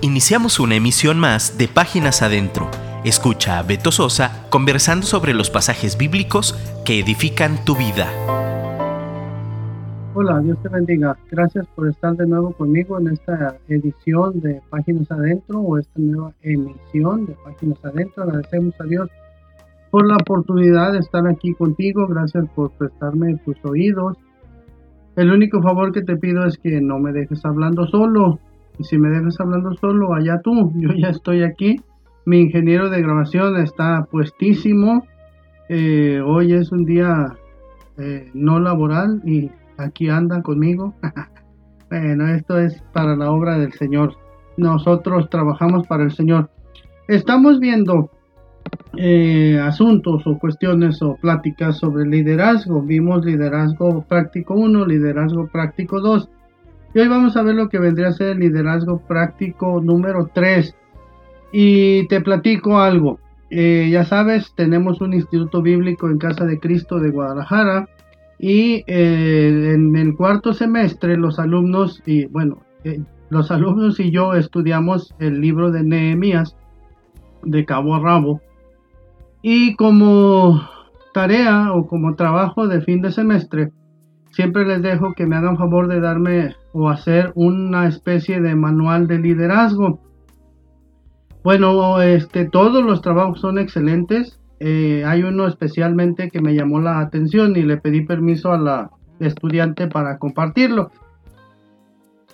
Iniciamos una emisión más de Páginas Adentro. Escucha a Beto Sosa conversando sobre los pasajes bíblicos que edifican tu vida. Hola, Dios te bendiga. Gracias por estar de nuevo conmigo en esta edición de Páginas Adentro o esta nueva emisión de Páginas Adentro. Agradecemos a Dios por la oportunidad de estar aquí contigo. Gracias por prestarme tus oídos. El único favor que te pido es que no me dejes hablando solo. Y si me dejas hablando solo, allá tú, yo ya estoy aquí. Mi ingeniero de grabación está puestísimo. Eh, hoy es un día eh, no laboral y aquí anda conmigo. bueno, esto es para la obra del Señor. Nosotros trabajamos para el Señor. Estamos viendo eh, asuntos o cuestiones o pláticas sobre liderazgo. Vimos liderazgo práctico 1, liderazgo práctico 2. Y hoy vamos a ver lo que vendría a ser el liderazgo práctico número 3. Y te platico algo. Eh, ya sabes, tenemos un instituto bíblico en Casa de Cristo de Guadalajara. Y eh, en el cuarto semestre los alumnos, y bueno, eh, los alumnos y yo estudiamos el libro de Nehemías de cabo a rabo. Y como tarea o como trabajo de fin de semestre, siempre les dejo que me hagan favor de darme o hacer una especie de manual de liderazgo. Bueno, este, todos los trabajos son excelentes. Eh, hay uno especialmente que me llamó la atención y le pedí permiso a la estudiante para compartirlo.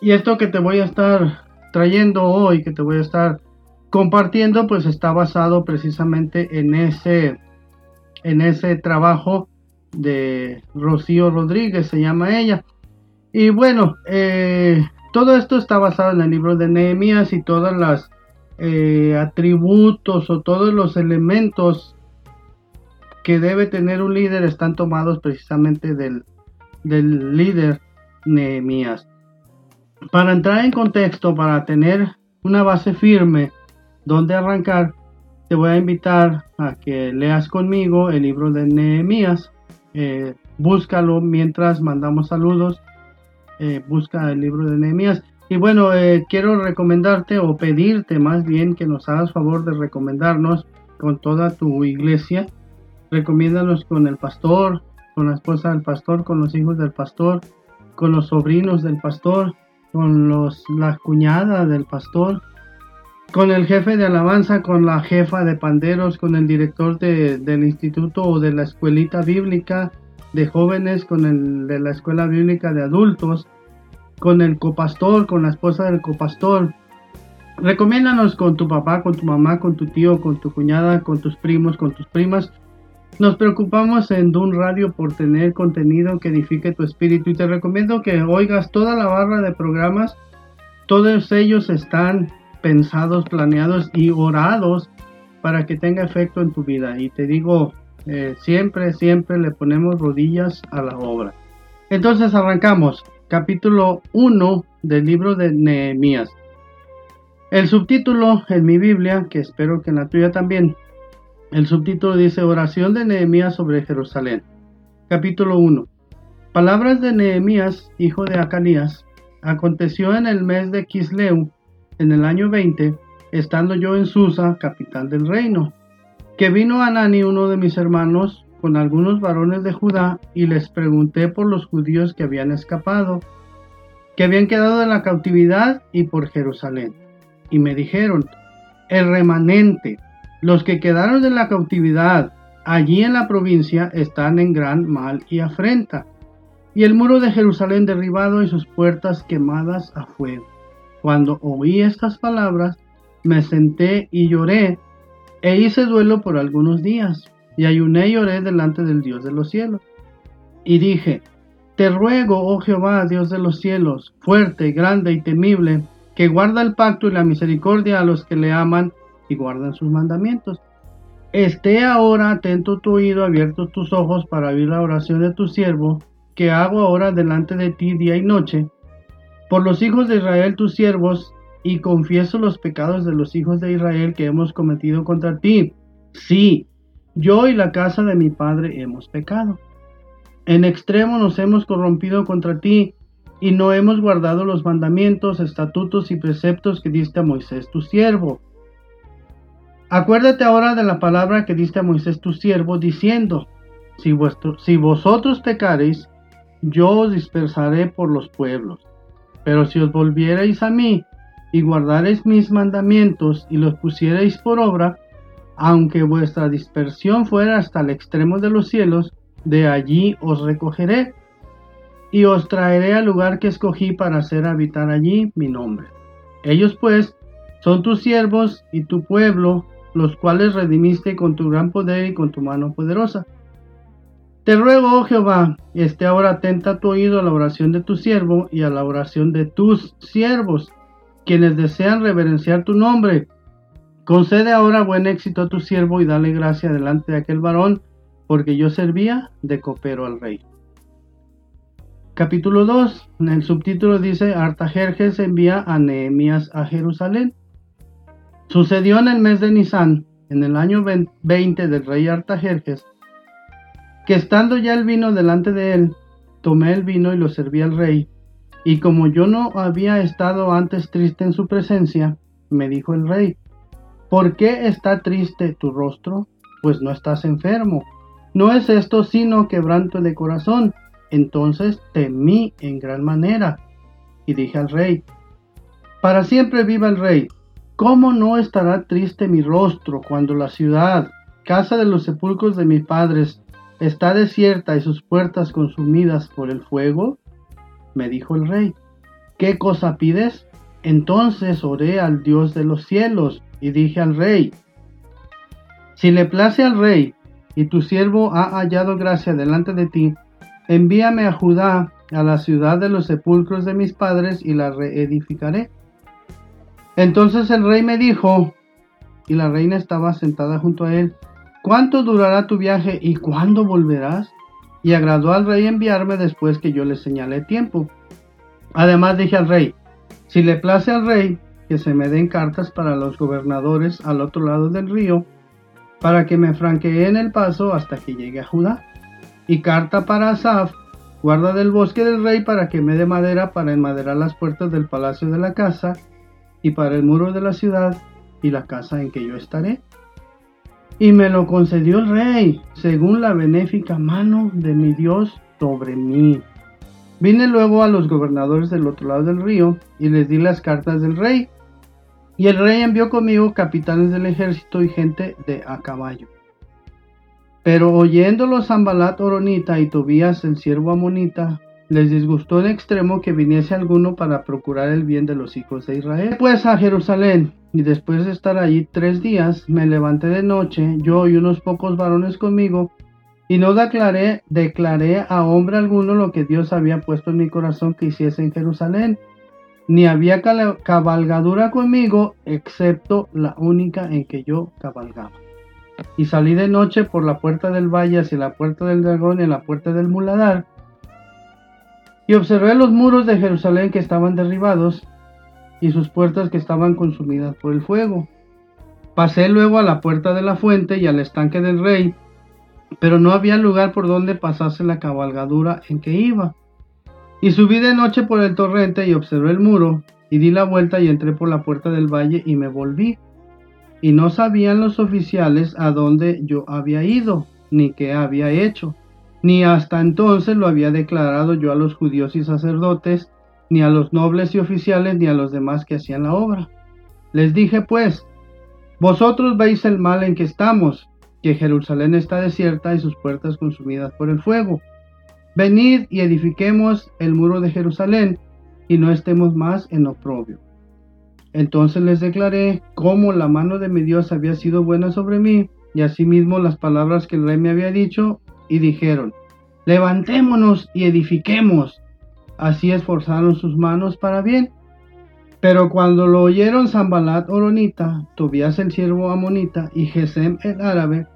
Y esto que te voy a estar trayendo hoy, que te voy a estar compartiendo, pues está basado precisamente en ese, en ese trabajo de Rocío Rodríguez, se llama ella. Y bueno, eh, todo esto está basado en el libro de Nehemías y todos los eh, atributos o todos los elementos que debe tener un líder están tomados precisamente del, del líder Nehemías. Para entrar en contexto, para tener una base firme donde arrancar, te voy a invitar a que leas conmigo el libro de Nehemías eh, búscalo mientras mandamos saludos. Eh, busca el libro de Nehemías. Y bueno, eh, quiero recomendarte o pedirte más bien que nos hagas favor de recomendarnos con toda tu iglesia. Recomiéndanos con el pastor, con la esposa del pastor, con los hijos del pastor, con los sobrinos del pastor, con los, la cuñada del pastor, con el jefe de alabanza, con la jefa de panderos, con el director del instituto o de la escuelita bíblica de jóvenes, con el de la escuela bíblica de adultos, con el copastor, con la esposa del copastor. Recomiéndanos con tu papá, con tu mamá, con tu tío, con tu cuñada, con tus primos, con tus primas. Nos preocupamos en Dun Radio por tener contenido que edifique tu espíritu y te recomiendo que oigas toda la barra de programas. Todos ellos están pensados, planeados y orados para que tenga efecto en tu vida. Y te digo, eh, siempre, siempre le ponemos rodillas a la obra. Entonces arrancamos. Capítulo 1 del libro de Nehemías. El subtítulo en mi Biblia, que espero que en la tuya también, el subtítulo dice Oración de Nehemías sobre Jerusalén. Capítulo 1. Palabras de Nehemías, hijo de Acanías. Aconteció en el mes de Kisleu, en el año 20, estando yo en Susa, capital del reino, que vino Anani, uno de mis hermanos, con algunos varones de Judá, y les pregunté por los judíos que habían escapado, que habían quedado en la cautividad y por Jerusalén. Y me dijeron, el remanente, los que quedaron de la cautividad allí en la provincia están en gran mal y afrenta, y el muro de Jerusalén derribado y sus puertas quemadas a fuego. Cuando oí estas palabras, me senté y lloré, e hice duelo por algunos días, y ayuné y lloré delante del Dios de los cielos. Y dije, Te ruego, oh Jehová, Dios de los cielos, fuerte, grande y temible, que guarda el pacto y la misericordia a los que le aman y guardan sus mandamientos. Esté ahora atento tu oído, abiertos tus ojos para oír la oración de tu siervo, que hago ahora delante de ti día y noche, por los hijos de Israel tus siervos, y confieso los pecados de los hijos de Israel que hemos cometido contra ti. Sí, yo y la casa de mi padre hemos pecado. En extremo nos hemos corrompido contra ti, y no hemos guardado los mandamientos, estatutos y preceptos que diste a Moisés tu siervo. Acuérdate ahora de la palabra que diste a Moisés tu siervo, diciendo, si, vuestro, si vosotros pecareis, yo os dispersaré por los pueblos. Pero si os volvierais a mí y guardareis mis mandamientos y los pusierais por obra, aunque vuestra dispersión fuera hasta el extremo de los cielos, de allí os recogeré y os traeré al lugar que escogí para hacer habitar allí mi nombre. Ellos pues son tus siervos y tu pueblo, los cuales redimiste con tu gran poder y con tu mano poderosa. Te ruego, oh Jehová, esté ahora atenta tu oído a la oración de tu siervo y a la oración de tus siervos, quienes desean reverenciar tu nombre. Concede ahora buen éxito a tu siervo y dale gracia delante de aquel varón, porque yo servía de copero al rey. Capítulo 2. En el subtítulo dice, Artajerjes envía a Nehemías a Jerusalén. Sucedió en el mes de Nisan, en el año 20 del rey Artajerjes, que estando ya el vino delante de él, tomé el vino y lo serví al rey. Y como yo no había estado antes triste en su presencia, me dijo el rey, ¿por qué está triste tu rostro? Pues no estás enfermo. No es esto sino quebranto de corazón. Entonces temí en gran manera. Y dije al rey, para siempre viva el rey. ¿Cómo no estará triste mi rostro cuando la ciudad, casa de los sepulcros de mis padres, está desierta y sus puertas consumidas por el fuego? Me dijo el rey, ¿qué cosa pides? Entonces oré al Dios de los cielos y dije al rey, si le place al rey y tu siervo ha hallado gracia delante de ti, envíame a Judá, a la ciudad de los sepulcros de mis padres, y la reedificaré. Entonces el rey me dijo, y la reina estaba sentada junto a él, ¿Cuánto durará tu viaje y cuándo volverás? Y agradó al rey enviarme después que yo le señalé tiempo. Además dije al rey, si le place al rey, que se me den cartas para los gobernadores al otro lado del río, para que me franqueen el paso hasta que llegue a Judá. Y carta para Asaf, guarda del bosque del rey, para que me dé madera para enmaderar las puertas del palacio de la casa, y para el muro de la ciudad, y la casa en que yo estaré y me lo concedió el rey, según la benéfica mano de mi Dios sobre mí. Vine luego a los gobernadores del otro lado del río y les di las cartas del rey. Y el rey envió conmigo capitanes del ejército y gente de a caballo. Pero oyéndolo Zambalat Oronita y Tobías el siervo amonita, les disgustó en extremo que viniese alguno para procurar el bien de los hijos de Israel. Pues a Jerusalén, y después de estar allí tres días, me levanté de noche, yo y unos pocos varones conmigo, y no declaré, declaré a hombre alguno lo que Dios había puesto en mi corazón que hiciese en Jerusalén, ni había cabalgadura conmigo, excepto la única en que yo cabalgaba. Y salí de noche por la puerta del valle hacia la puerta del dragón y la puerta del muladar, y observé los muros de Jerusalén que estaban derribados y sus puertas que estaban consumidas por el fuego. Pasé luego a la puerta de la fuente y al estanque del rey, pero no había lugar por donde pasase la cabalgadura en que iba. Y subí de noche por el torrente y observé el muro, y di la vuelta y entré por la puerta del valle y me volví. Y no sabían los oficiales a dónde yo había ido, ni qué había hecho ni hasta entonces lo había declarado yo a los judíos y sacerdotes, ni a los nobles y oficiales, ni a los demás que hacían la obra. Les dije pues, vosotros veis el mal en que estamos, que Jerusalén está desierta y sus puertas consumidas por el fuego. Venid y edifiquemos el muro de Jerusalén, y no estemos más en oprobio. Entonces les declaré cómo la mano de mi Dios había sido buena sobre mí, y asimismo las palabras que el rey me había dicho, y dijeron, levantémonos y edifiquemos. Así esforzaron sus manos para bien. Pero cuando lo oyeron Zambalat Oronita, Tobías el siervo Amonita y Gesem el árabe,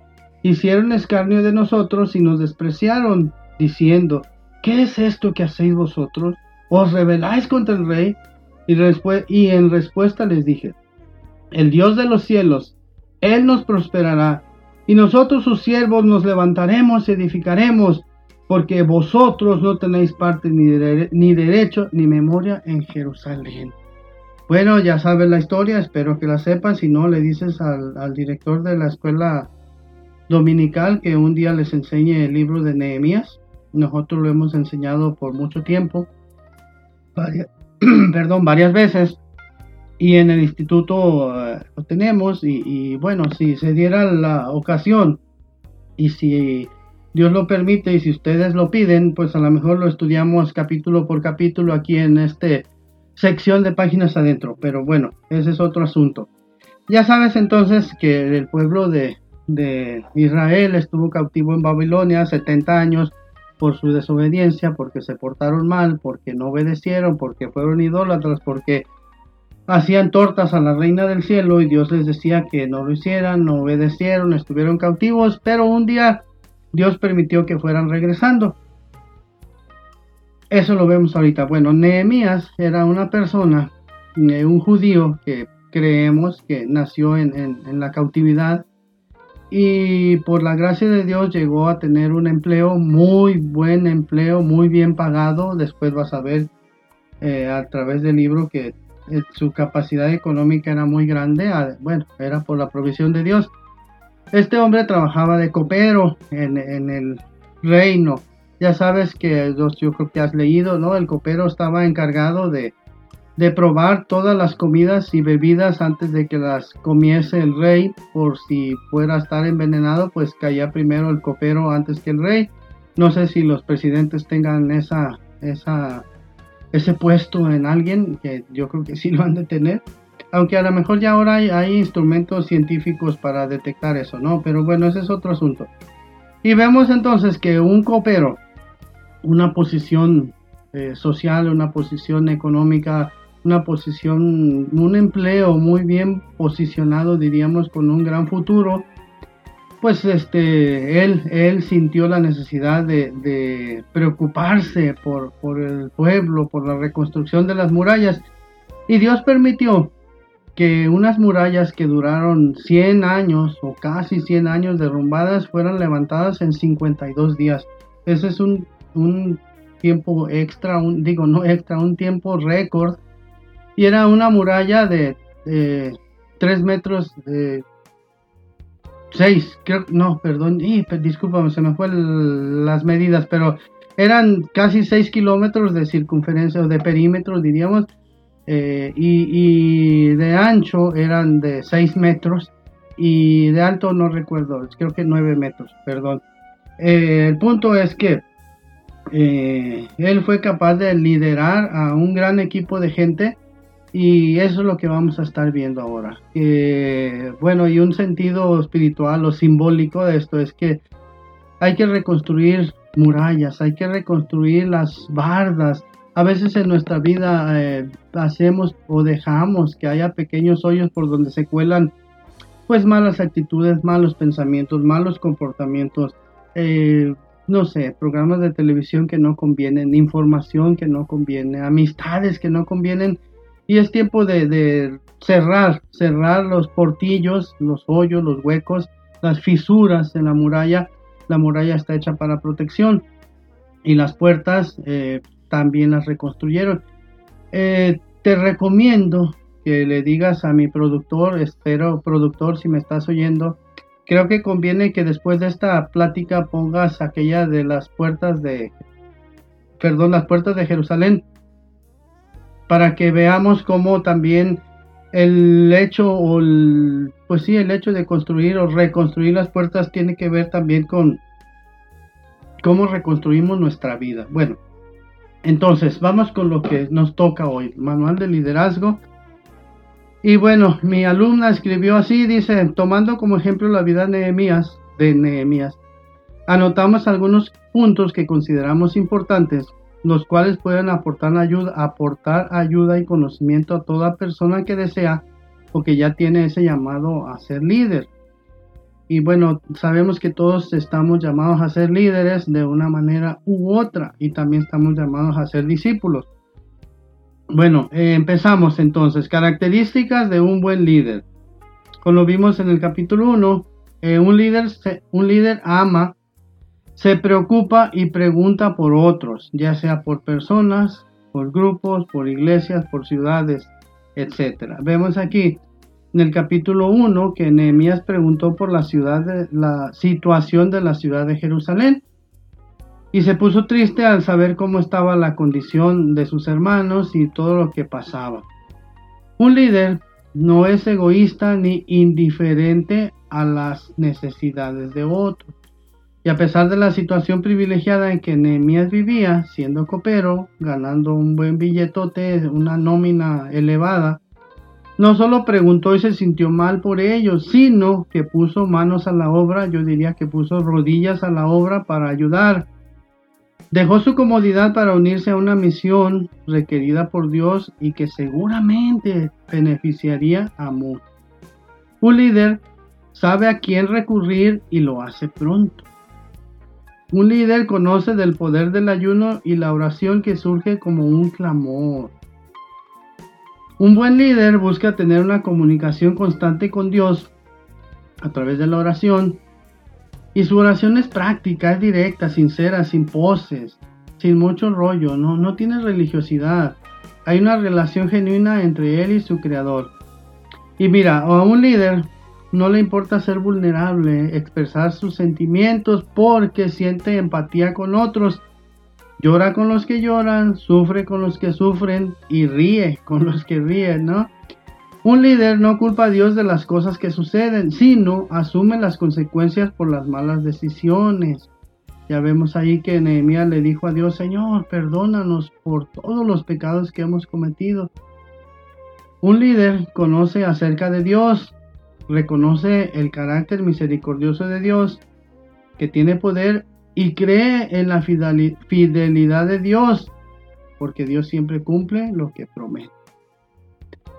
hicieron escarnio de nosotros y nos despreciaron, diciendo, ¿qué es esto que hacéis vosotros? ¿Os rebeláis contra el rey? Y, y en respuesta les dije, el Dios de los cielos, Él nos prosperará y nosotros sus siervos nos levantaremos y edificaremos, porque vosotros no tenéis parte ni, ni derecho ni memoria en Jerusalén. Bueno, ya sabes la historia, espero que la sepas. Si no, le dices al, director de la escuela dominical que un día les enseñe el libro de Nehemías. Nosotros lo hemos enseñado por mucho tiempo, perdón, varias veces. Y en el instituto eh, lo tenemos. y bueno, si se diera la ocasión y si Dios lo permite y si ustedes lo piden, pues a lo mejor lo estudiamos capítulo por capítulo aquí en este sección de páginas adentro, pero bueno, ese es otro asunto. Ya sabes entonces que el pueblo de, Israel estuvo cautivo en Babilonia 70 años por su desobediencia, porque se portaron mal, porque no obedecieron, porque fueron idólatras, porque hacían tortas a la reina del cielo y Dios les decía que no lo hicieran, no obedecieron, estuvieron cautivos, pero un día Dios permitió que fueran regresando. Eso lo vemos ahorita. Bueno, Nehemías era una persona, eh, un judío que creemos que nació en, la cautividad y por la gracia de Dios llegó a tener un empleo, muy buen empleo, muy bien pagado. Después vas a ver eh, a través del libro que su capacidad económica era muy grande. Ah, bueno, era por la provisión de Dios. Este hombre trabajaba de copero en, en el reino ya sabes que yo creo que has leído, ¿no? El copero estaba encargado de, probar todas las comidas y bebidas antes de que las comiese el rey, por si fuera a estar envenenado, pues caía primero el copero antes que el rey. No sé si los presidentes tengan esa, esa, ese puesto en alguien, que yo creo que sí lo han de tener. Aunque a lo mejor ya ahora hay, hay instrumentos científicos para detectar eso, ¿no? Pero bueno, ese es otro asunto. Y vemos entonces que un copero una posición eh, social, una posición económica, una posición, un empleo muy bien posicionado, diríamos, con un gran futuro, pues este, él, él sintió la necesidad de, preocuparse por, por, el pueblo, por la reconstrucción de las murallas. Y Dios permitió que unas murallas que duraron 100 años o casi 100 años derrumbadas fueran levantadas en 52 días. Ese es un un tiempo extra, un, digo no extra, un tiempo récord. Y era una muralla de 3 metros, de 6, creo, no, perdón, y, discúlpame, se me fue las medidas, pero eran casi 6 kilómetros de circunferencia o de perímetro, diríamos, eh, y, de ancho eran de 6 metros y de alto no recuerdo, creo que 9 metros, perdón. Eh, el punto es que eh, él fue capaz de liderar a un gran equipo de gente y eso es lo que vamos a estar viendo ahora. bueno, y un sentido espiritual o simbólico de esto es que hay que reconstruir murallas, hay que reconstruir las bardas. A veces en nuestra vida eh, hacemos o dejamos que haya pequeños hoyos por donde se cuelan pues malas actitudes, malos pensamientos, malos comportamientos. Eh, no sé, programas de televisión que no convienen, información que no conviene, amistades que no convienen. Y es tiempo de, cerrar, cerrar los portillos, los hoyos, los huecos, las fisuras en la muralla. La muralla está hecha para protección y las puertas eh, también las reconstruyeron. Eh, te recomiendo que le digas a mi productor, espero productor si me estás oyendo, creo que conviene que después de esta plática pongas aquella de las puertas de, perdón, las puertas de Jerusalén, para que veamos cómo también el hecho o el, pues sí, el hecho de construir o reconstruir las puertas tiene que ver también con cómo reconstruimos nuestra vida. Bueno, entonces vamos con lo que nos toca hoy, manual de liderazgo y bueno, mi alumna escribió así, dice, tomando como ejemplo la vida de Nehemías, de Nehemías, anotamos algunos puntos que consideramos importantes, los cuales pueden aportar ayuda, aportar ayuda y conocimiento a toda persona que desea o que ya tiene ese llamado a ser líder. Y bueno, sabemos que todos estamos llamados a ser líderes de una manera u otra y también estamos llamados a ser discípulos. Bueno, eh, empezamos entonces. Características de un buen líder. Como lo vimos en el capítulo 1, eh, un, líder un líder ama se preocupa y pregunta por otros, ya sea por personas, por grupos, por iglesias, por ciudades, etc. Vemos aquí en el capítulo 1 que Nehemías preguntó por la ciudad de, la situación de la ciudad de Jerusalén y se puso triste al saber cómo estaba la condición de sus hermanos y todo lo que pasaba. Un líder no es egoísta ni indiferente a las necesidades de otros. Y a pesar de la situación privilegiada en que Nehemías vivía, siendo copero, ganando un buen billetote, una nómina elevada, no solo preguntó y se sintió mal por ellos, sino que puso manos a la obra, yo diría que puso rodillas a la obra para ayudar Dejó su comodidad para unirse a una misión requerida por Dios y que seguramente beneficiaría a muchos. Un líder sabe a quién recurrir y lo hace pronto. Un líder conoce del poder del ayuno y la oración que surge como un clamor. Un buen líder busca tener una comunicación constante con Dios a través de la oración y su oración es práctica, es directa, sincera, sin poses, sin mucho rollo, no, no tiene religiosidad. Hay una relación genuina entre él y su creador. Y mira, a un líder no le importa ser vulnerable, expresar sus sentimientos porque siente empatía con otros. Llora con los que lloran, sufre con los que sufren y ríe con los que ríen, ¿no? Un líder no culpa a Dios de las cosas que suceden, sino asume las consecuencias por las malas decisiones. Ya vemos ahí que Nehemías le dijo a Dios, Señor, perdónanos por todos los pecados que hemos cometido. Un líder conoce acerca de Dios, reconoce el carácter misericordioso de Dios, que tiene poder y cree en la fidelidad de Dios, porque Dios siempre cumple lo que promete.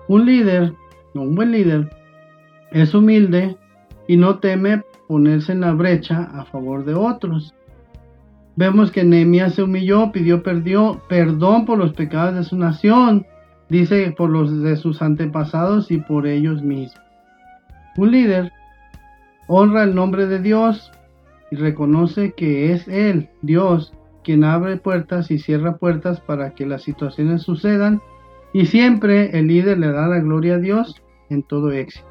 Un líder, un buen líder, es humilde y no teme ponerse en la brecha a favor de otros. Vemos que Nehemías se humilló, pidió perdón por los pecados de su nación, dice por los de sus antepasados y por ellos mismos. Un líder honra el nombre de Dios y reconoce que es Él, Dios, quien abre puertas y cierra puertas para que las situaciones sucedan y siempre el líder le da la gloria a Dios en todo éxito.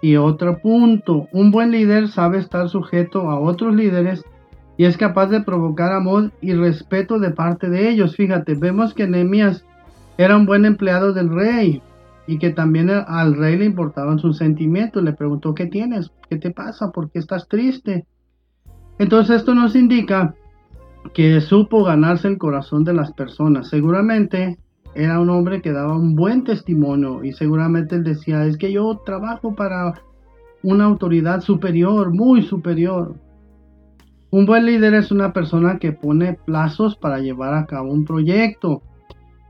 Y otro punto, un buen líder sabe estar sujeto a otros líderes y es capaz de provocar amor y respeto de parte de ellos. Fíjate, vemos que Nehemías era un buen empleado del rey y que también al rey le importaban sus sentimientos. Le preguntó, ¿qué tienes? ¿Qué te pasa? ¿Por qué estás triste? Entonces esto nos indica que supo ganarse el corazón de las personas. Seguramente era un hombre que daba un buen testimonio y seguramente él decía, es que yo trabajo para una autoridad superior, muy superior. Un buen líder es una persona que pone plazos para llevar a cabo un proyecto,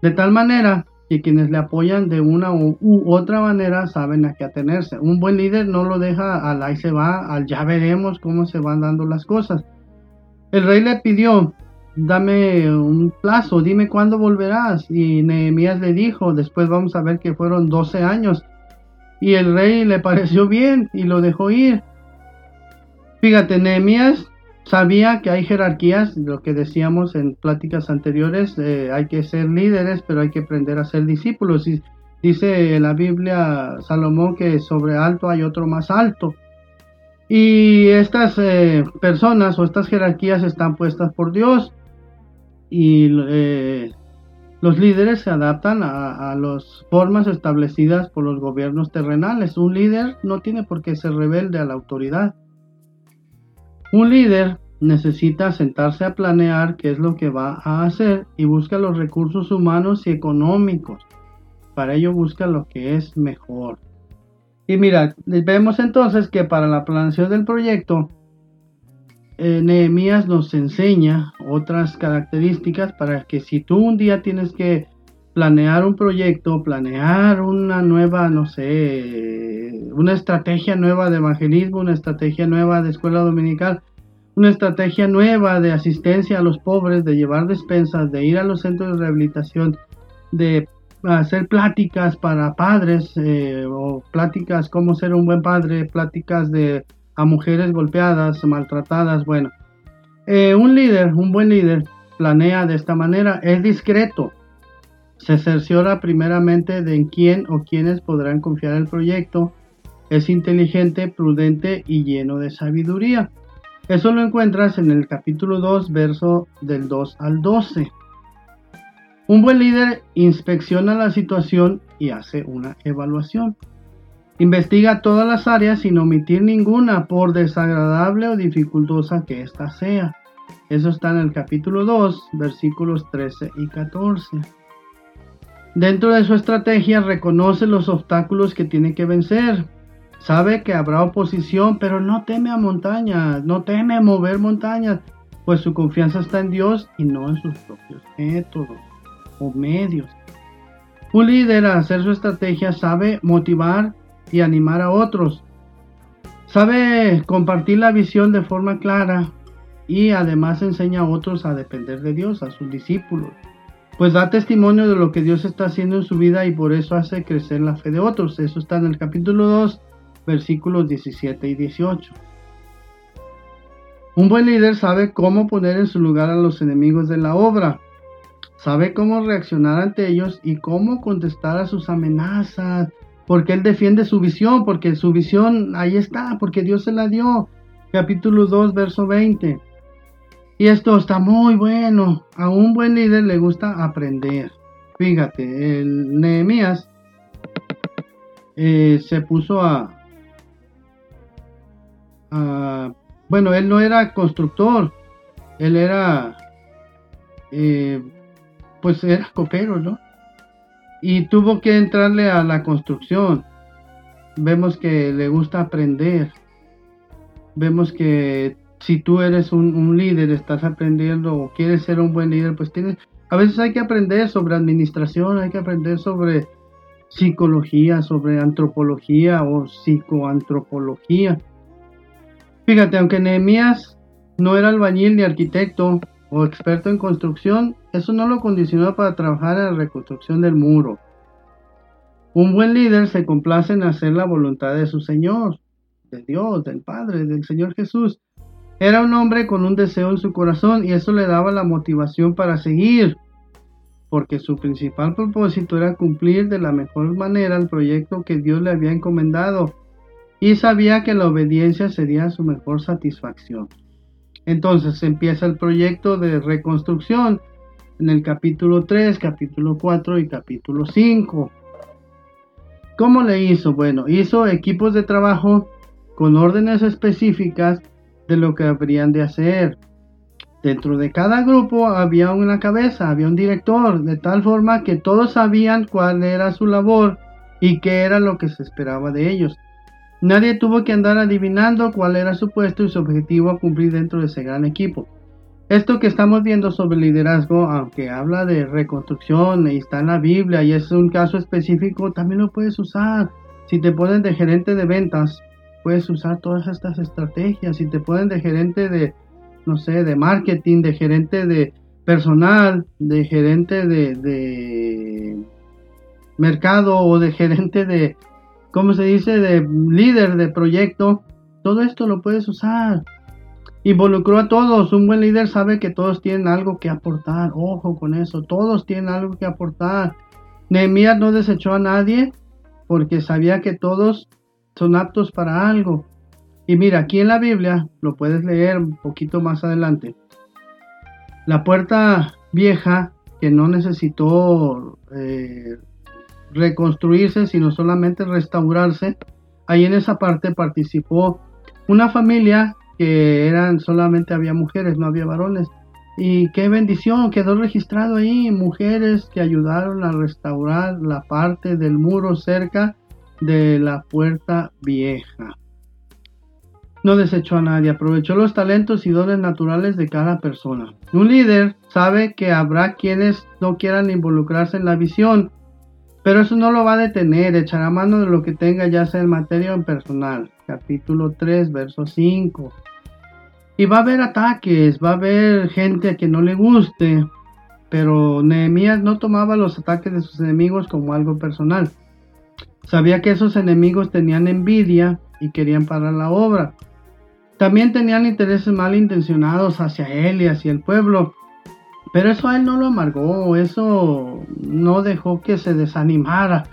de tal manera que quienes le apoyan de una u otra manera saben a qué atenerse. Un buen líder no lo deja al ahí se va, al ya veremos cómo se van dando las cosas. El rey le pidió dame un plazo, dime cuándo volverás. Y Nehemías le dijo, después vamos a ver que fueron 12 años. Y el rey le pareció bien y lo dejó ir. Fíjate, Nehemías sabía que hay jerarquías, lo que decíamos en pláticas anteriores, eh, hay que ser líderes, pero hay que aprender a ser discípulos. Y dice en la Biblia Salomón que sobre alto hay otro más alto. Y estas eh, personas o estas jerarquías están puestas por Dios y eh, los líderes se adaptan a, las formas establecidas por los gobiernos terrenales. Un líder no tiene por qué ser rebelde a la autoridad. Un líder necesita sentarse a planear qué es lo que va a hacer y busca los recursos humanos y económicos. Para ello busca lo que es mejor. Y mira, vemos entonces que para la planeación del proyecto eh, Nehemías nos enseña otras características para que si tú un día tienes que planear un proyecto, planear una nueva, no sé, una estrategia nueva de evangelismo, una estrategia nueva de escuela dominical, una estrategia nueva de asistencia a los pobres, de llevar despensas, de ir a los centros de rehabilitación, de hacer pláticas para padres eh, o pláticas cómo ser un buen padre, pláticas de a mujeres golpeadas, maltratadas, bueno, Eh, un líder, un buen líder, planea de esta manera, es discreto, se cerciora primeramente de en quién o quiénes podrán confiar el proyecto, es inteligente, prudente y lleno de sabiduría. Eso lo encuentras en el capítulo 2, verso del 2 al 12. Un buen líder inspecciona la situación y hace una evaluación. Investiga todas las áreas sin omitir ninguna, por desagradable o dificultosa que ésta sea. Eso está en el capítulo 2, versículos 13 y 14. Dentro de su estrategia reconoce los obstáculos que tiene que vencer. Sabe que habrá oposición, pero no teme a montañas, no teme mover montañas, pues su confianza está en Dios y no en sus propios métodos o medios. Un líder al hacer su estrategia sabe motivar y animar a otros. Sabe compartir la visión de forma clara y además enseña a otros a depender de Dios, a sus discípulos. Pues da testimonio de lo que Dios está haciendo en su vida y por eso hace crecer la fe de otros. Eso está en el capítulo 2, versículos 17 y 18. Un buen líder sabe cómo poner en su lugar a los enemigos de la obra. Sabe cómo reaccionar ante ellos y cómo contestar a sus amenazas, porque Él defiende su visión, porque su visión ahí está, porque Dios se la dio. Capítulo 2, verso 20. Y esto está muy bueno. A un buen líder le gusta aprender. Fíjate, el Nehemías eh, se puso a, Bueno, él no era constructor. Él era... Eh, pues era copero, ¿no? y tuvo que entrarle a la construcción. Vemos que le gusta aprender. Vemos que si tú eres un, líder, estás aprendiendo o quieres ser un buen líder, pues tienes, a veces hay que aprender sobre administración, hay que aprender sobre psicología, sobre antropología o psicoantropología. Fíjate, aunque Nehemías no era albañil ni arquitecto o experto en construcción, eso no lo condicionó para trabajar en la reconstrucción del muro. Un buen líder se complace en hacer la voluntad de su Señor, de Dios, del Padre, del Señor Jesús. Era un hombre con un deseo en su corazón y eso le daba la motivación para seguir, porque su principal propósito era cumplir de la mejor manera el proyecto que Dios le había encomendado y sabía que la obediencia sería su mejor satisfacción. Entonces empieza el proyecto de reconstrucción en el capítulo 3, capítulo 4 y capítulo 5. ¿Cómo le hizo? Bueno, hizo equipos de trabajo con órdenes específicas de lo que habrían de hacer. Dentro de cada grupo había una cabeza, había un director, de tal forma que todos sabían cuál era su labor y qué era lo que se esperaba de ellos. Nadie tuvo que andar adivinando cuál era su puesto y su objetivo a cumplir dentro de ese gran equipo. Esto que estamos viendo sobre liderazgo, aunque habla de reconstrucción y está en la Biblia y es un caso específico, también lo puedes usar. Si te ponen de gerente de ventas, puedes usar todas estas estrategias. Si te ponen de gerente de, no sé, de marketing, de gerente de personal, de gerente de, de mercado o de gerente de, ¿cómo se dice?, de líder de proyecto, todo esto lo puedes usar. Involucró a todos. Un buen líder sabe que todos tienen algo que aportar. Ojo con eso. Todos tienen algo que aportar. Nehemías no desechó a nadie porque sabía que todos son aptos para algo. Y mira, aquí en la Biblia, lo puedes leer un poquito más adelante. La puerta vieja que no necesitó eh, reconstruirse, sino solamente restaurarse, ahí en esa parte participó una familia que eran solamente había mujeres, no había varones. Y qué bendición, quedó registrado ahí mujeres que ayudaron a restaurar la parte del muro cerca de la puerta vieja. No desechó a nadie, aprovechó los talentos y dones naturales de cada persona. Un líder sabe que habrá quienes no quieran involucrarse en la visión, pero eso no lo va a detener, echará mano de lo que tenga ya sea en materia o en personal. Capítulo 3, verso 5. Y va a haber ataques, va a haber gente a que no le guste, pero Nehemías no tomaba los ataques de sus enemigos como algo personal. Sabía que esos enemigos tenían envidia y querían parar la obra. También tenían intereses malintencionados hacia él y hacia el pueblo. Pero eso a él no lo amargó, eso no dejó que se desanimara.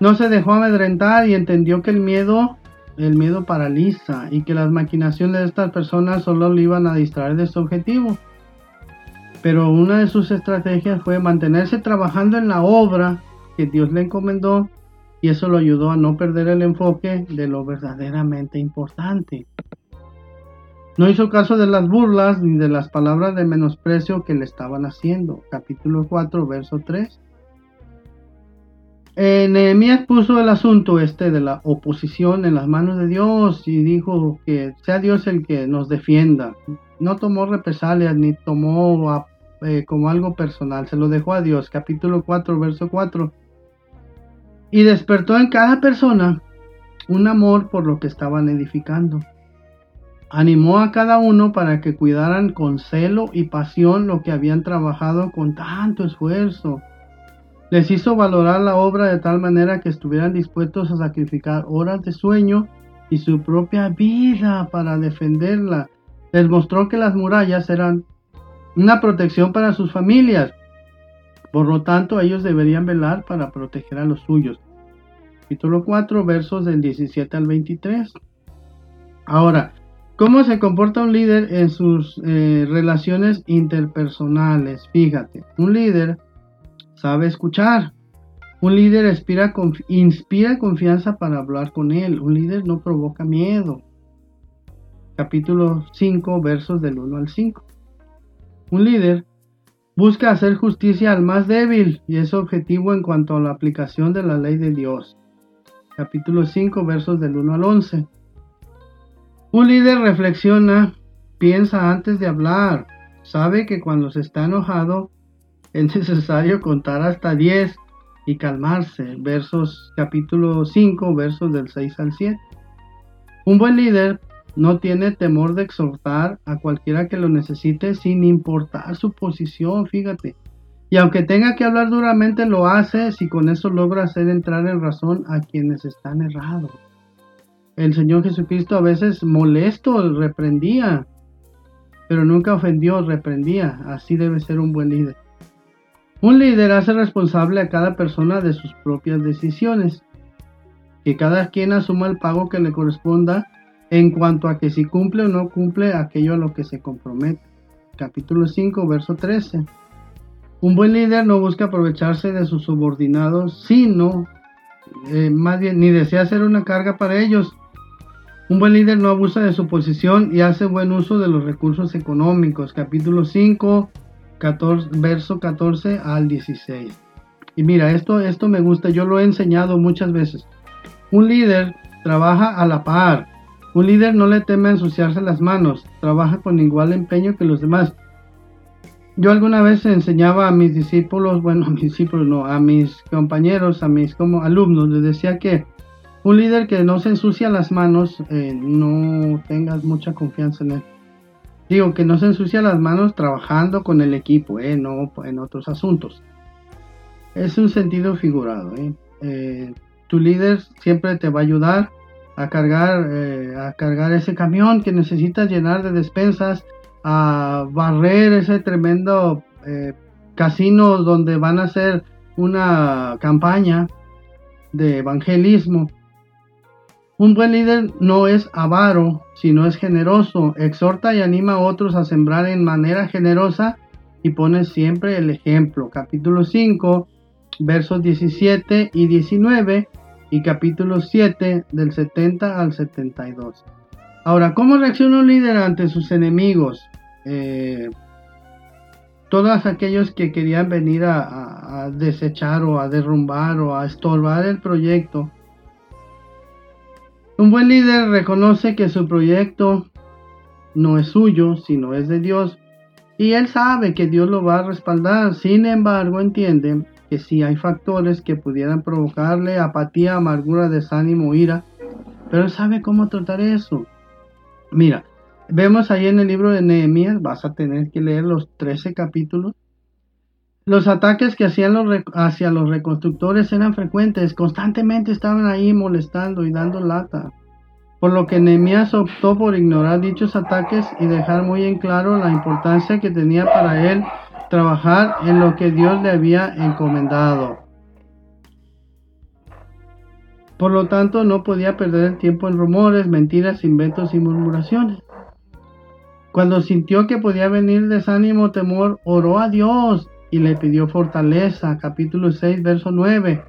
No se dejó amedrentar y entendió que el miedo, el miedo paraliza y que las maquinaciones de estas personas solo le iban a distraer de su objetivo. Pero una de sus estrategias fue mantenerse trabajando en la obra que Dios le encomendó y eso lo ayudó a no perder el enfoque de lo verdaderamente importante. No hizo caso de las burlas ni de las palabras de menosprecio que le estaban haciendo. Capítulo 4, verso 3. Eh, Nehemías puso el asunto este de la oposición en las manos de Dios y dijo que sea Dios el que nos defienda. No tomó represalias ni tomó eh, como algo personal, se lo dejó a Dios. Capítulo 4, verso 4. Y despertó en cada persona un amor por lo que estaban edificando animó a cada uno para que cuidaran con celo y pasión lo que habían trabajado con tanto esfuerzo. Les hizo valorar la obra de tal manera que estuvieran dispuestos a sacrificar horas de sueño y su propia vida para defenderla. Les mostró que las murallas eran una protección para sus familias. Por lo tanto, ellos deberían velar para proteger a los suyos. Capítulo 4, versos del 17 al 23. Ahora, ¿Cómo se comporta un líder en sus eh, relaciones interpersonales? Fíjate, un líder sabe escuchar. Un líder inspira, inspira confianza para hablar con él. Un líder no provoca miedo. Capítulo 5, versos del 1 al 5. Un líder busca hacer justicia al más débil y es objetivo en cuanto a la aplicación de la ley de Dios. Capítulo 5, versos del 1 al 11. Un líder reflexiona, piensa antes de hablar, sabe que cuando se está enojado es necesario contar hasta 10 y calmarse. Versos capítulo 5, versos del 6 al 7. Un buen líder no tiene temor de exhortar a cualquiera que lo necesite sin importar su posición, fíjate. Y aunque tenga que hablar duramente, lo hace si con eso logra hacer entrar en razón a quienes están errados el Señor Jesucristo a veces molesto reprendía, pero nunca ofendió, reprendía. Así debe ser un buen líder. Un líder hace responsable a cada persona de sus propias decisiones. Que cada quien asuma el pago que le corresponda en cuanto a que si cumple o no cumple aquello a lo que se compromete. Capítulo 5, verso 13. Un buen líder no busca aprovecharse de sus subordinados, sino eh, más bien ni desea ser una carga para ellos, un buen líder no abusa de su posición y hace buen uso de los recursos económicos. Capítulo 5, 14, verso 14 al 16. Y mira, esto, esto me gusta, yo lo he enseñado muchas veces. Un líder trabaja a la par. Un líder no le teme ensuciarse las manos, trabaja con igual empeño que los demás. Yo alguna vez enseñaba a mis discípulos, bueno, a mis discípulos no, a mis compañeros, a mis como alumnos, les decía que un líder que no se ensucia las manos, eh, no tengas mucha confianza en él. Digo que no se ensucia las manos trabajando con el equipo, eh, no en otros asuntos. Es un sentido figurado. Eh. eh tu líder siempre te va a ayudar a cargar, eh, a cargar ese camión que necesitas llenar de despensas, a barrer ese tremendo casino donde van a hacer una campaña de evangelismo un buen líder no es avaro, sino es generoso, exhorta y anima a otros a sembrar en manera generosa y pone siempre el ejemplo. Capítulo 5, versos 17 y 19 y capítulo 7 del 70 al 72. Ahora, ¿cómo reacciona un líder ante sus enemigos? Eh, todos aquellos que querían venir a desechar o a derrumbar o a estorbar el proyecto un buen líder reconoce que su proyecto no es suyo, sino es de Dios, y él sabe que Dios lo va a respaldar. Sin embargo, entiende que si hay factores que pudieran provocarle apatía, amargura, desánimo, ira, pero él sabe cómo tratar eso. Mira, vemos ahí en el libro de Nehemías, vas a tener que leer los 13 capítulos, los ataques que hacían los hacia los reconstructores eran frecuentes, constantemente estaban ahí molestando y dando lata. por lo que Nehemías optó por ignorar dichos ataques y dejar muy en claro la importancia que tenía para él trabajar en lo que Dios le había encomendado. Por lo tanto, no podía perder el tiempo en rumores, mentiras, inventos y murmuraciones. Cuando sintió que podía venir desánimo temor, oró a Dios y le pidió fortaleza. Capítulo 6, verso 9.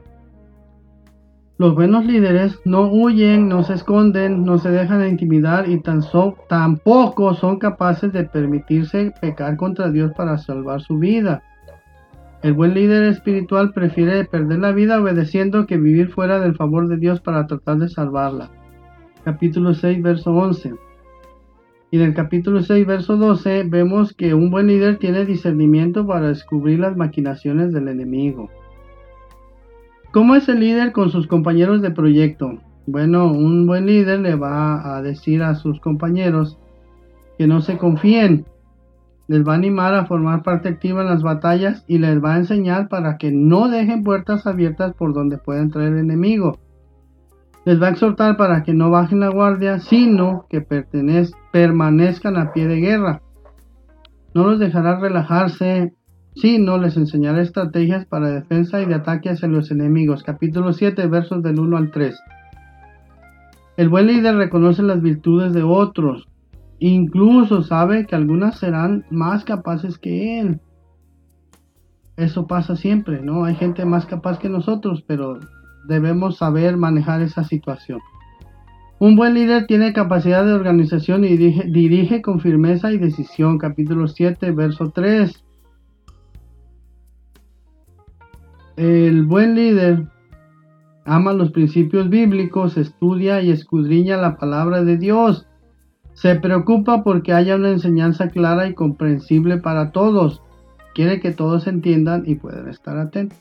Los buenos líderes no huyen, no se esconden, no se dejan intimidar y tampoco son capaces de permitirse pecar contra Dios para salvar su vida. El buen líder espiritual prefiere perder la vida obedeciendo que vivir fuera del favor de Dios para tratar de salvarla. Capítulo 6, verso 11. Y en el capítulo 6, verso 12 vemos que un buen líder tiene discernimiento para descubrir las maquinaciones del enemigo. ¿Cómo es el líder con sus compañeros de proyecto? Bueno, un buen líder le va a decir a sus compañeros que no se confíen. Les va a animar a formar parte activa en las batallas y les va a enseñar para que no dejen puertas abiertas por donde pueda entrar el enemigo. Les va a exhortar para que no bajen la guardia, sino que permanezcan a pie de guerra. No los dejará relajarse Sí, no les enseñaré estrategias para defensa y de ataque hacia los enemigos. Capítulo 7, versos del 1 al 3. El buen líder reconoce las virtudes de otros. Incluso sabe que algunas serán más capaces que él. Eso pasa siempre, ¿no? Hay gente más capaz que nosotros, pero debemos saber manejar esa situación. Un buen líder tiene capacidad de organización y dirige, con firmeza y decisión. Capítulo 7, verso 3. El buen líder ama los principios bíblicos, estudia y escudriña la palabra de Dios. Se preocupa porque haya una enseñanza clara y comprensible para todos. Quiere que todos entiendan y puedan estar atentos.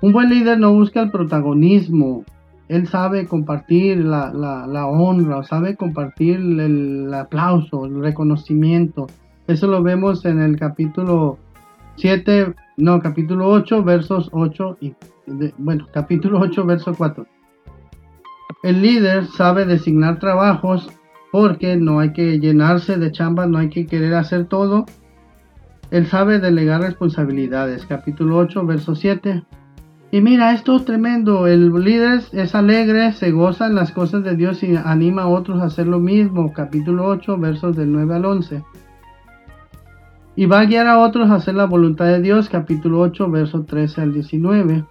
Un buen líder no busca el protagonismo. Él sabe compartir la, la honra, sabe compartir el aplauso, el reconocimiento. Eso lo vemos en el capítulo 7, no, capítulo 8, versos 8 y, bueno, capítulo 8, verso 4. El líder sabe designar trabajos porque no hay que llenarse de chambas, no hay que querer hacer todo. Él sabe delegar responsabilidades. Capítulo 8, verso 7. Y mira, esto es tremendo. El líder es alegre, se goza en las cosas de Dios y anima a otros a hacer lo mismo. Capítulo 8, versos del 9 al 11 y va a guiar a otros a hacer la voluntad de Dios, capítulo 8, verso 13 al 19.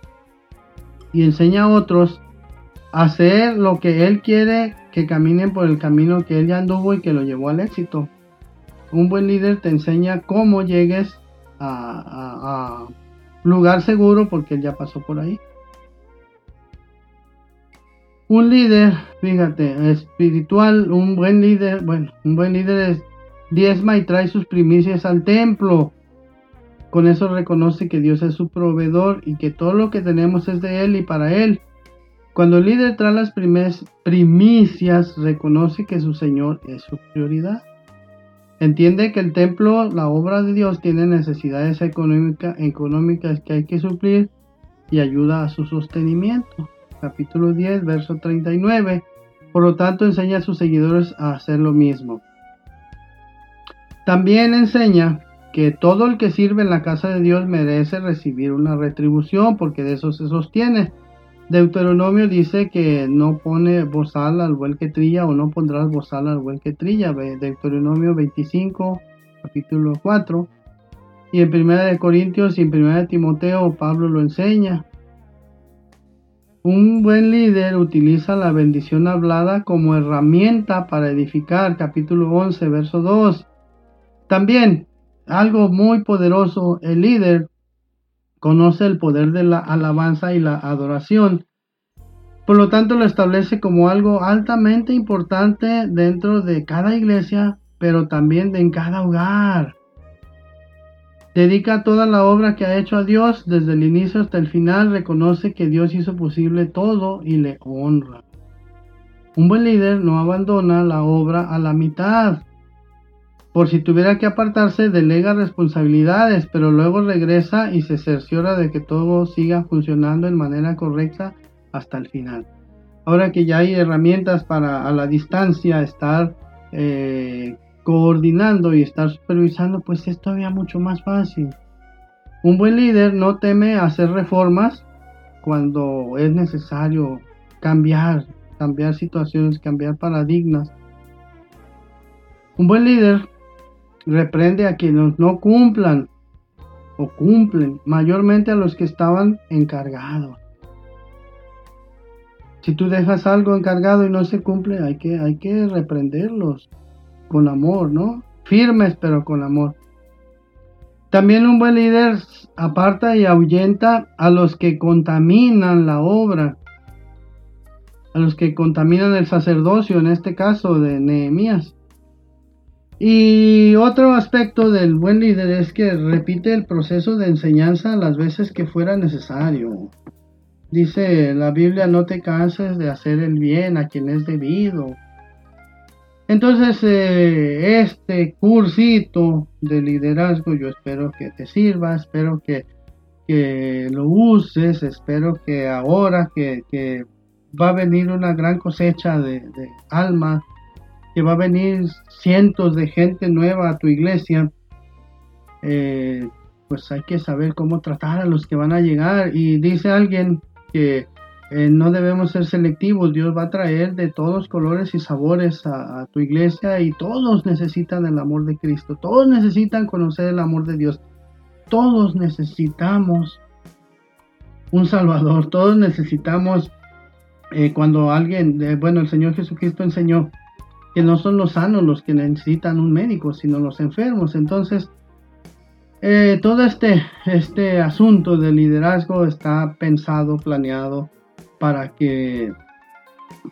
Y enseña a otros hacer lo que Él quiere que caminen por el camino que Él ya anduvo y que lo llevó al éxito. Un buen líder te enseña cómo llegues a, lugar seguro porque Él ya pasó por ahí. Un líder, fíjate, espiritual, un buen líder, bueno, un buen líder es diezma y trae sus primicias al templo. Con eso reconoce que Dios es su proveedor y que todo lo que tenemos es de Él y para Él. Cuando el líder trae las primicias, reconoce que su Señor es su prioridad. Entiende que el templo, la obra de Dios, tiene necesidades económicas que hay que suplir y ayuda a su sostenimiento. Capítulo 10, verso 39. Por lo tanto, enseña a sus seguidores a hacer lo mismo. También enseña que todo el que sirve en la casa de Dios merece recibir una retribución, porque de eso se sostiene. Deuteronomio dice que no pone bozal al buen que trilla o no pondrás bozal al buen que trilla. Deuteronomio 25, capítulo 4. Y en Primera de Corintios y en Primera de Timoteo Pablo lo enseña. Un buen líder utiliza la bendición hablada como herramienta para edificar. Capítulo 11, verso 2. También, algo muy poderoso, el líder conoce el poder de la alabanza y la adoración. Por lo tanto, lo establece como algo altamente importante dentro de cada iglesia, pero también en cada hogar. Dedica toda la obra que ha hecho a Dios desde el inicio hasta el final, reconoce que Dios hizo posible todo y le honra. Un buen líder no abandona la obra a la mitad, por si tuviera que apartarse, delega responsabilidades, pero luego regresa y se cerciora de que todo siga funcionando de manera correcta hasta el final. ahora que ya hay herramientas para a la distancia estar eh, coordinando y estar supervisando, pues es todavía mucho más fácil. Un buen líder no teme hacer reformas cuando es necesario cambiar, cambiar situaciones, cambiar paradigmas. Un buen líder reprende a quienes no cumplan o cumplen, mayormente a los que estaban encargados. Si tú dejas algo encargado y no se cumple, hay que, hay que reprenderlos con amor, ¿no? Firmes pero con amor. También un buen líder aparta y ahuyenta a los que contaminan la obra, a los que contaminan el sacerdocio, en este caso de Nehemías. Y otro aspecto del buen líder es que repite el proceso de enseñanza las veces que fuera necesario. Dice la Biblia, no te canses de hacer el bien a quien es debido. Entonces, eh, este cursito de liderazgo yo espero que te sirva, espero que, lo uses, espero que ahora que, va a venir una gran cosecha de, de almas, que va a venir cientos de gente nueva a tu iglesia, eh, pues hay que saber cómo tratar a los que van a llegar. Y dice alguien que eh, no debemos ser selectivos, Dios va a traer de todos colores y sabores a, tu iglesia y todos necesitan el amor de Cristo, todos necesitan conocer el amor de Dios, todos necesitamos un Salvador, todos necesitamos eh, cuando alguien, bueno, el Señor Jesucristo enseñó que no son los sanos los que necesitan un médico, sino los enfermos. Entonces, eh, todo este, este asunto de liderazgo está pensado, planeado para que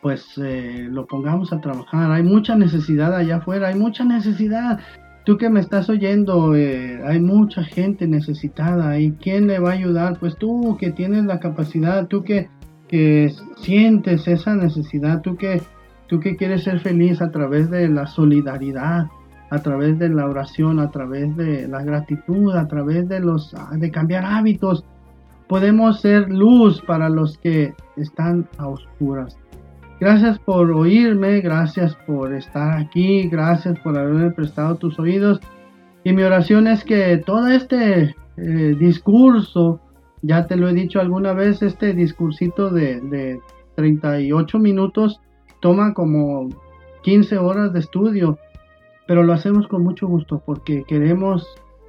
pues eh, lo pongamos a trabajar. Hay mucha necesidad allá afuera, hay mucha necesidad. Tú que me estás oyendo, eh, hay mucha gente necesitada. ¿Y quién le va a ayudar? Pues tú que tienes la capacidad, tú que, que sientes esa necesidad, tú que, tú que quieres ser feliz a través de la solidaridad a través de la oración, a través de la gratitud, a través de los de cambiar hábitos, podemos ser luz para los que están a oscuras. Gracias por oírme, gracias por estar aquí, gracias por haberme prestado tus oídos. Y mi oración es que todo este eh, discurso, ya te lo he dicho alguna vez, este discursito de, de 38 minutos toma como 15 horas de estudio pero lo hacemos con mucho gusto porque queremos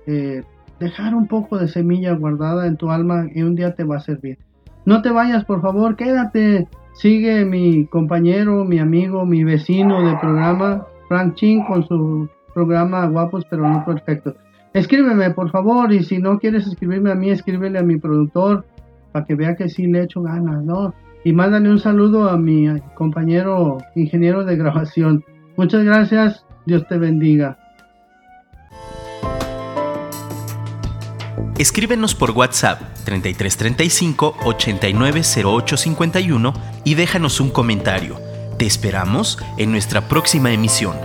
eh, dejar un poco de semilla guardada en tu alma y un día te va a servir. No te vayas, por favor, quédate. Sigue mi compañero, mi amigo, mi vecino de programa, Frank Chin, con su programa Guapos pero no perfectos. Escríbeme, por favor, y si no quieres escribirme a mí, escríbele a mi productor para que vea que sí le echo ganas, ¿no? Y mándale un saludo a mi compañero ingeniero de grabación. Muchas gracias Dios te bendiga. Escríbenos por WhatsApp 3335 890851 y déjanos un comentario. Te esperamos en nuestra próxima emisión.